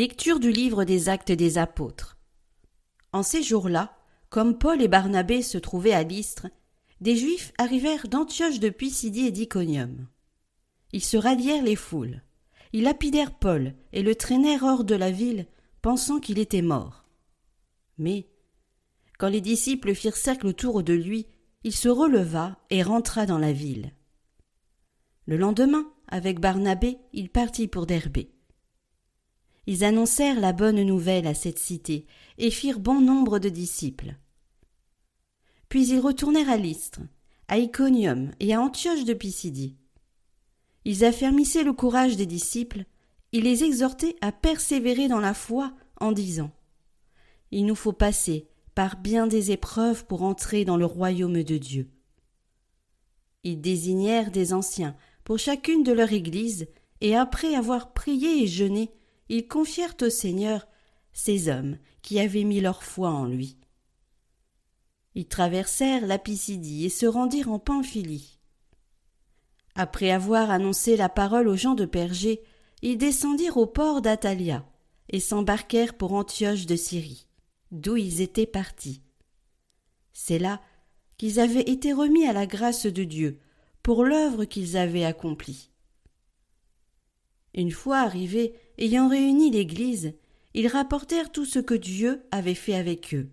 Lecture du livre des Actes des Apôtres. En ces jours-là, comme Paul et Barnabé se trouvaient à Lystre, des Juifs arrivèrent d'Antioche de Pisidie et d'Iconium. Ils se rallièrent les foules. Ils lapidèrent Paul et le traînèrent hors de la ville, pensant qu'il était mort. Mais, quand les disciples firent cercle autour de lui, il se releva et rentra dans la ville. Le lendemain, avec Barnabé, il partit pour Derbé. Ils annoncèrent la bonne nouvelle à cette cité et firent bon nombre de disciples. Puis ils retournèrent à Lystre, à Iconium et à Antioche de Pisidie. Ils affermissaient le courage des disciples et les exhortaient à persévérer dans la foi en disant Il nous faut passer par bien des épreuves pour entrer dans le royaume de Dieu. Ils désignèrent des anciens pour chacune de leur église, et après avoir prié et jeûné, ils confièrent au Seigneur ces hommes qui avaient mis leur foi en lui. Ils traversèrent la Pisidie et se rendirent en Pamphylie. Après avoir annoncé la parole aux gens de Pergé, ils descendirent au port d'Atalia et s'embarquèrent pour Antioche de Syrie, d'où ils étaient partis. C'est là qu'ils avaient été remis à la grâce de Dieu pour l'œuvre qu'ils avaient accomplie. Une fois arrivés, ayant réuni l'Église, ils rapportèrent tout ce que Dieu avait fait avec eux,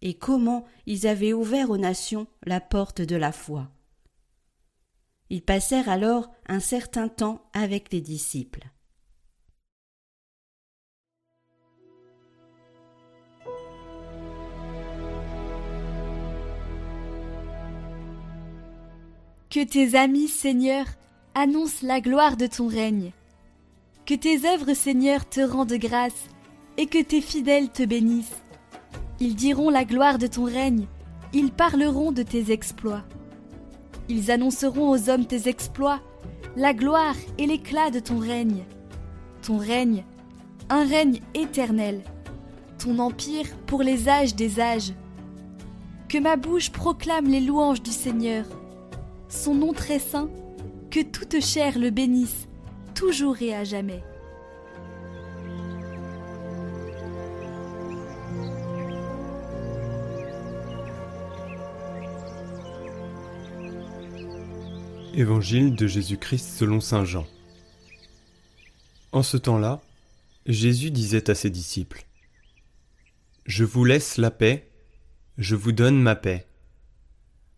et comment ils avaient ouvert aux nations la porte de la foi. Ils passèrent alors un certain temps avec les disciples. Que tes amis, Seigneur, annoncent la gloire de ton règne. Que tes œuvres, Seigneur, te rendent grâce, et que tes fidèles te bénissent. Ils diront la gloire de ton règne, ils parleront de tes exploits. Ils annonceront aux hommes tes exploits, la gloire et l'éclat de ton règne. Ton règne, un règne éternel. Ton empire pour les âges des âges. Que ma bouche proclame les louanges du Seigneur. Son nom très saint, que toute chair le bénisse, toujours et à jamais. Évangile de Jésus-Christ selon Saint Jean. En ce temps-là, Jésus disait à ses disciples Je vous laisse la paix, je vous donne ma paix.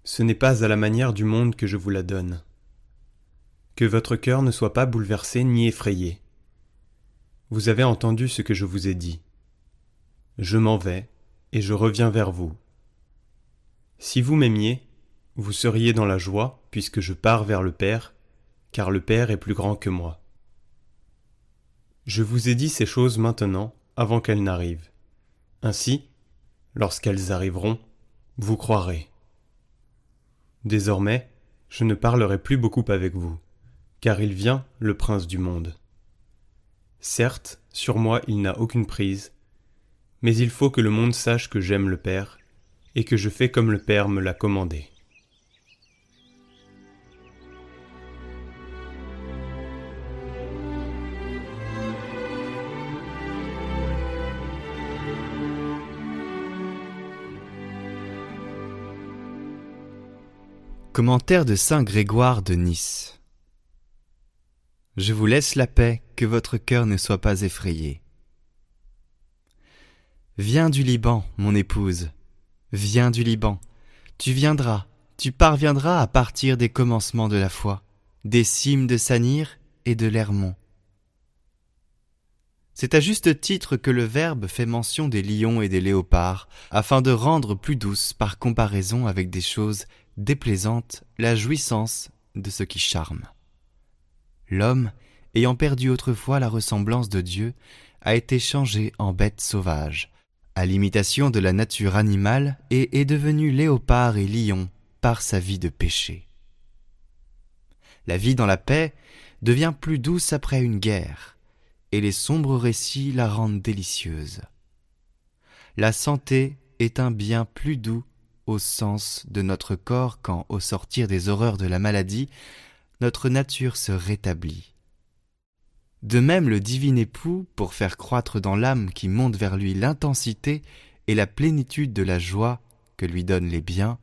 Ce n'est pas à la manière du monde que je vous la donne. Que votre cœur ne soit pas bouleversé ni effrayé. Vous avez entendu ce que je vous ai dit. Je m'en vais, et je reviens vers vous. Si vous m'aimiez, vous seriez dans la joie, puisque je pars vers le Père, car le Père est plus grand que moi. Je vous ai dit ces choses maintenant, avant qu'elles n'arrivent. Ainsi, lorsqu'elles arriveront, vous croirez. Désormais, je ne parlerai plus beaucoup avec vous, car il vient le prince du monde. Certes, sur moi il n'a aucune prise, mais il faut que le monde sache que j'aime le Père, et que je fais comme le Père me l'a commandé. Commentaire de Saint Grégoire de Nice. Je vous laisse la paix, que votre cœur ne soit pas effrayé. Viens du Liban, mon épouse, viens du Liban, tu viendras, tu parviendras à partir des commencements de la foi, des cimes de Sanir et de l'Hermont. C'est à juste titre que le Verbe fait mention des lions et des léopards, afin de rendre plus douce par comparaison avec des choses déplaisante la jouissance de ce qui charme. L'homme, ayant perdu autrefois la ressemblance de Dieu, a été changé en bête sauvage, à l'imitation de la nature animale, et est devenu léopard et lion par sa vie de péché. La vie dans la paix devient plus douce après une guerre, et les sombres récits la rendent délicieuse. La santé est un bien plus doux au sens de notre corps quand, au sortir des horreurs de la maladie, notre nature se rétablit. De même, le divin époux, pour faire croître dans l'âme qui monte vers lui l'intensité et la plénitude de la joie que lui donnent les biens,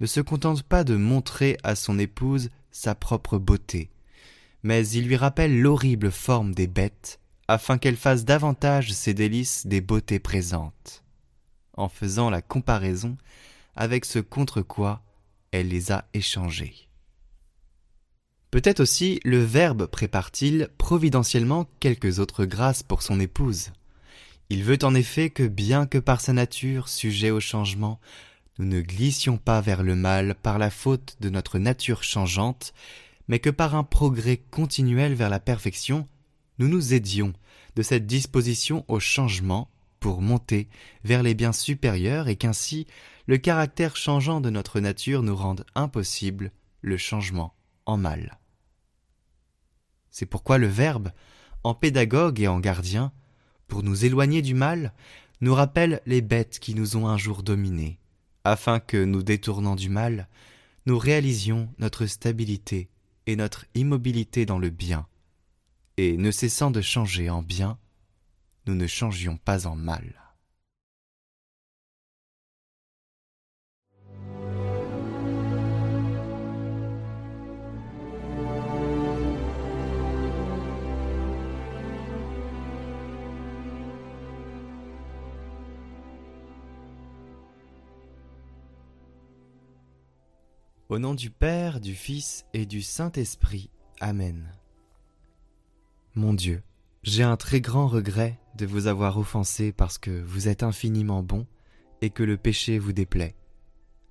ne se contente pas de montrer à son épouse sa propre beauté, mais il lui rappelle l'horrible forme des bêtes, afin qu'elle fasse davantage ses délices des beautés présentes, en faisant la comparaison avec ce contre quoi elle les a échangées. Peut-être aussi le Verbe prépare-t-il providentiellement quelques autres grâces pour son épouse. Il veut en effet que bien que par sa nature sujet au changement, nous ne glissions pas vers le mal par la faute de notre nature changeante, mais que par un progrès continuel vers la perfection, nous nous aidions de cette disposition au changement pour monter vers les biens supérieurs et qu'ainsi le caractère changeant de notre nature nous rende impossible le changement en mal. C'est pourquoi le Verbe, en pédagogue et en gardien, pour nous éloigner du mal, nous rappelle les bêtes qui nous ont un jour dominés, afin que, nous détournant du mal, nous réalisions notre stabilité et notre immobilité dans le bien, et ne cessant de changer en bien, nous ne changions pas en mal. Au nom du Père, du Fils et du Saint-Esprit. Amen. Mon Dieu, j'ai un très grand regret de vous avoir offensé parce que vous êtes infiniment bon et que le péché vous déplaît.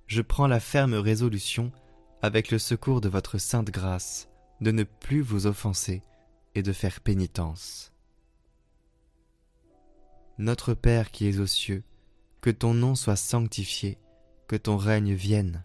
Je prends la ferme résolution, avec le secours de votre sainte grâce, de ne plus vous offenser et de faire pénitence. Notre Père qui es aux cieux, que ton nom soit sanctifié, que ton règne vienne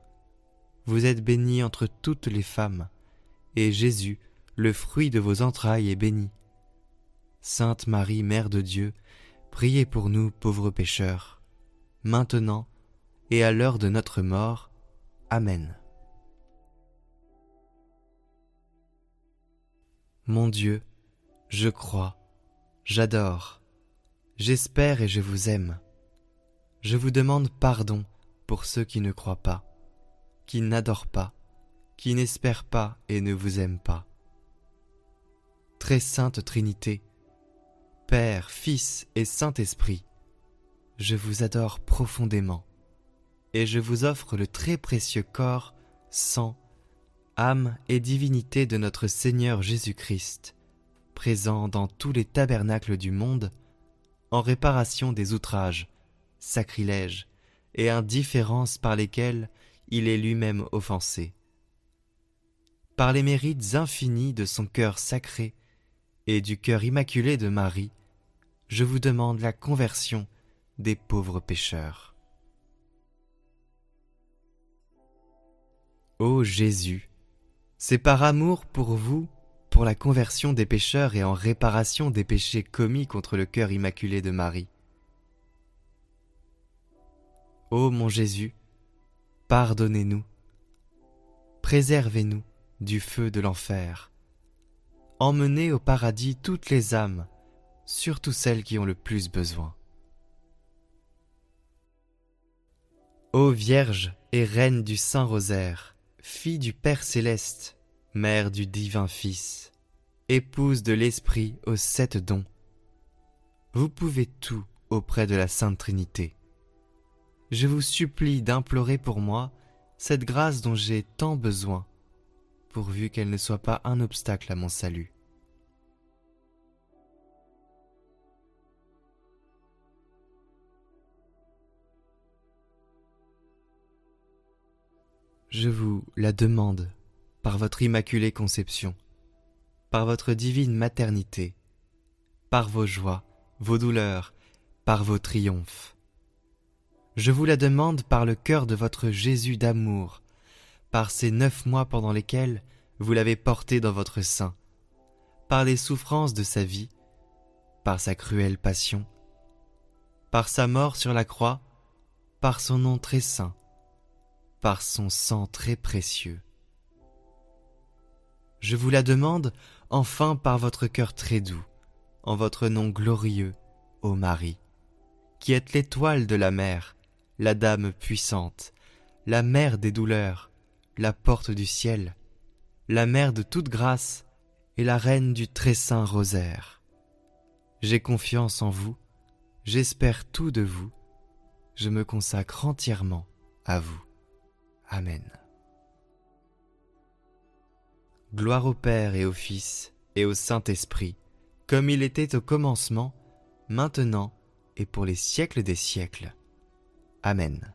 Vous êtes bénie entre toutes les femmes, et Jésus, le fruit de vos entrailles, est béni. Sainte Marie, Mère de Dieu, priez pour nous pauvres pécheurs, maintenant et à l'heure de notre mort. Amen. Mon Dieu, je crois, j'adore, j'espère et je vous aime. Je vous demande pardon pour ceux qui ne croient pas, qui n'adorent pas, qui n'espèrent pas et ne vous aiment pas. Très sainte Trinité, Père, Fils et Saint-Esprit, je vous adore profondément, et je vous offre le très précieux corps, sang, âme et divinité de notre Seigneur Jésus-Christ, présent dans tous les tabernacles du monde, en réparation des outrages, sacrilèges et indifférences par lesquels il est lui-même offensé. Par les mérites infinis de son cœur sacré et du cœur immaculé de Marie, je vous demande la conversion des pauvres pécheurs. Ô Jésus, c'est par amour pour vous, pour la conversion des pécheurs et en réparation des péchés commis contre le cœur immaculé de Marie. Ô mon Jésus, pardonnez-nous, préservez-nous du feu de l'enfer, emmenez au paradis toutes les âmes, surtout celles qui ont le plus besoin. Ô Vierge et Reine du Saint Rosaire, fille du Père céleste, mère du divin Fils, épouse de l'Esprit aux sept dons, vous pouvez tout auprès de la Sainte Trinité. Je vous supplie d'implorer pour moi cette grâce dont j'ai tant besoin, pourvu qu'elle ne soit pas un obstacle à mon salut. Je vous la demande par votre immaculée conception, par votre divine maternité, par vos joies, vos douleurs, par vos triomphes. Je vous la demande par le cœur de votre Jésus d'amour, par ces neuf mois pendant lesquels vous l'avez porté dans votre sein, par les souffrances de sa vie, par sa cruelle passion, par sa mort sur la croix, par son nom très saint, par son sang très précieux. Je vous la demande enfin par votre cœur très doux, en votre nom glorieux, ô Marie, qui êtes l'étoile de la mer, la dame puissante, la mère des douleurs, la porte du ciel, la mère de toute grâce et la reine du très saint rosaire. J'ai confiance en vous, j'espère tout de vous, je me consacre entièrement à vous. Amen. Gloire au Père et au Fils et au Saint-Esprit, comme il était au commencement, maintenant et pour les siècles des siècles. Amen.